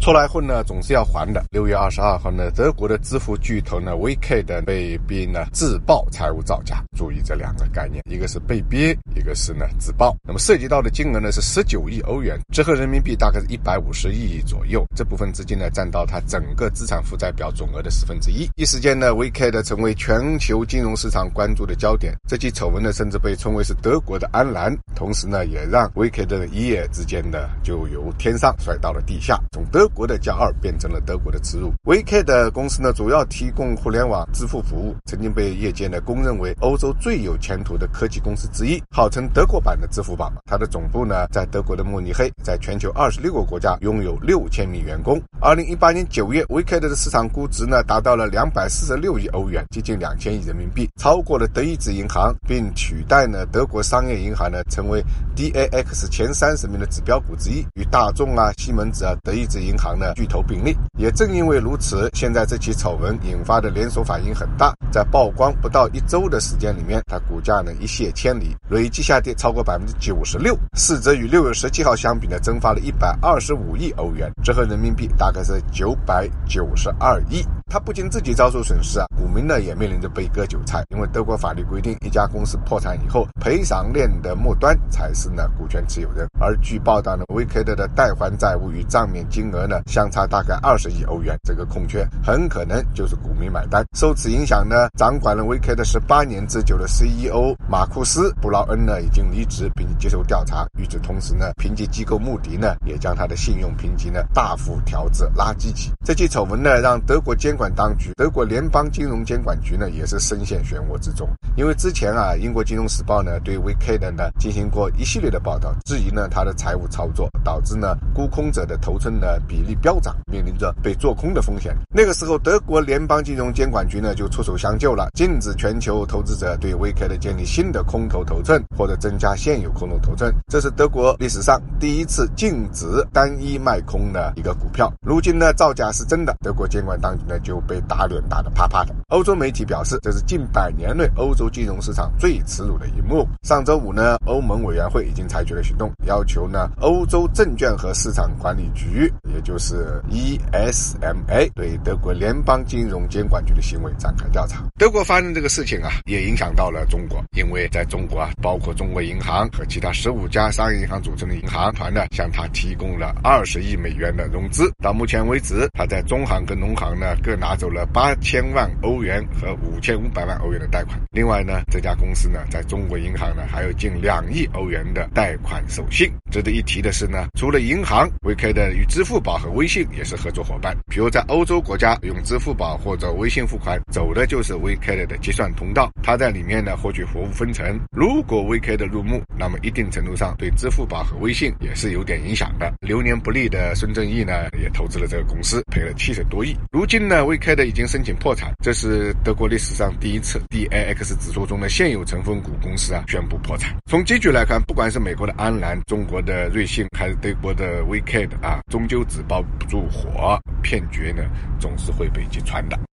出来混呢，总是要还的。六月二十二号呢，德国的支付巨头呢 v k 的被逼呢自曝财务造假。注意这两个概念，一个是被逼，一个是呢自曝。那么涉及到的金额呢是十九亿欧元，折合人民币大概是一百五十亿左右。这部分资金呢占到它整个资产负债表总额的十分之一。一时间呢 v k 的成为全球金融市场关注的焦点。这起丑闻呢甚至被称为是德国的安澜，同时呢也让 v k 的一夜之间呢就由天上摔到了地下，从德。国国的加二变成了德国的耻辱。VK 的公司呢，主要提供互联网支付服务，曾经被业界呢公认为欧洲最有前途的科技公司之一，号称德国版的支付宝。它的总部呢在德国的慕尼黑，在全球二十六个国家拥有六千名员工。二零一八年九月，VK 的市场估值呢达到了两百四十六亿欧元，接近两千亿人民币，超过了德意志银行，并取代呢德国商业银行呢成为 DAX 前三十名的指标股之一，与大众啊、西门子啊、德意志银行的巨头并立。也正因为如此，现在这起丑闻引发的连锁反应很大，在曝光不到一周的时间里面，它股价呢一泻千里，累计下跌超过百分之九十六，市值与六月十七号相比呢蒸发了一百二十五亿欧元，折合人民币大概是九百九十二亿。他不仅自己遭受损失啊，股民呢也面临着被割韭菜，因为德国法律规定，一家公司破产以后，赔偿链的末端才是呢股权持有人。而据报道呢，VK 的代还债务与账面金额呢相差大概二十亿欧元，这个空缺很可能就是股民买单。受此影响呢，掌管了 VK 的十八年之久的 CEO 马库斯布劳恩呢已经离职并接受调查。与此同时呢，评级机构穆迪呢也将他的信用评级呢大幅调至垃圾级。这起丑闻呢让德国监管当局，德国联邦金融监管局呢，也是深陷漩涡之中。因为之前啊，英国金融时报呢对 VK 的呢进行过一系列的报道，质疑呢它的财务操作导致呢沽空者的头寸呢比例飙涨，面临着被做空的风险。那个时候，德国联邦金融监管局呢就出手相救了，禁止全球投资者对 VK 的建立新的空头头寸或者增加现有空头头寸。这是德国历史上第一次禁止单一卖空的一个股票。如今呢造假是真的，德国监管当局呢就。就被打脸打得啪啪的。欧洲媒体表示，这是近百年内欧洲金融市场最耻辱的一幕。上周五呢，欧盟委员会已经采取了行动，要求呢欧洲证券和市场管理局，就是 ESMA，对德国联邦金融监管局的行为展开调查。德国发生这个事情啊，也影响到了中国，因为在中国啊，包括中国银行和其他十五家商业银行组成的银行团呢，向他提供了二十亿美元的融资。到目前为止，他在中行跟农行呢各拿走了八千万欧元和五千五百万欧元的贷款。另外呢，这家公司呢，在中国银行呢，还有近两亿欧元的贷款授信。值得一提的是呢，除了银行，VK 的与支付宝和微信也是合作伙伴。比如在欧洲国家用支付宝或者微信付款，走的就是 VK 的结算通道，它在里面呢获取服务分成。如果 VK 的入幕，那么一定程度上对支付宝和微信也是有点影响的。流年不利的孙正义呢，也投资了这个公司，赔了七十多亿。如今呢？VK 的已经申请破产，这是德国历史上第一次 DAX 指数中的现有成分股公司啊宣布破产。从结局来看，不管是美国的安澜、中国的瑞信，还是德国的 VK 的啊，终究只包不住火，骗局呢总是会被揭穿的。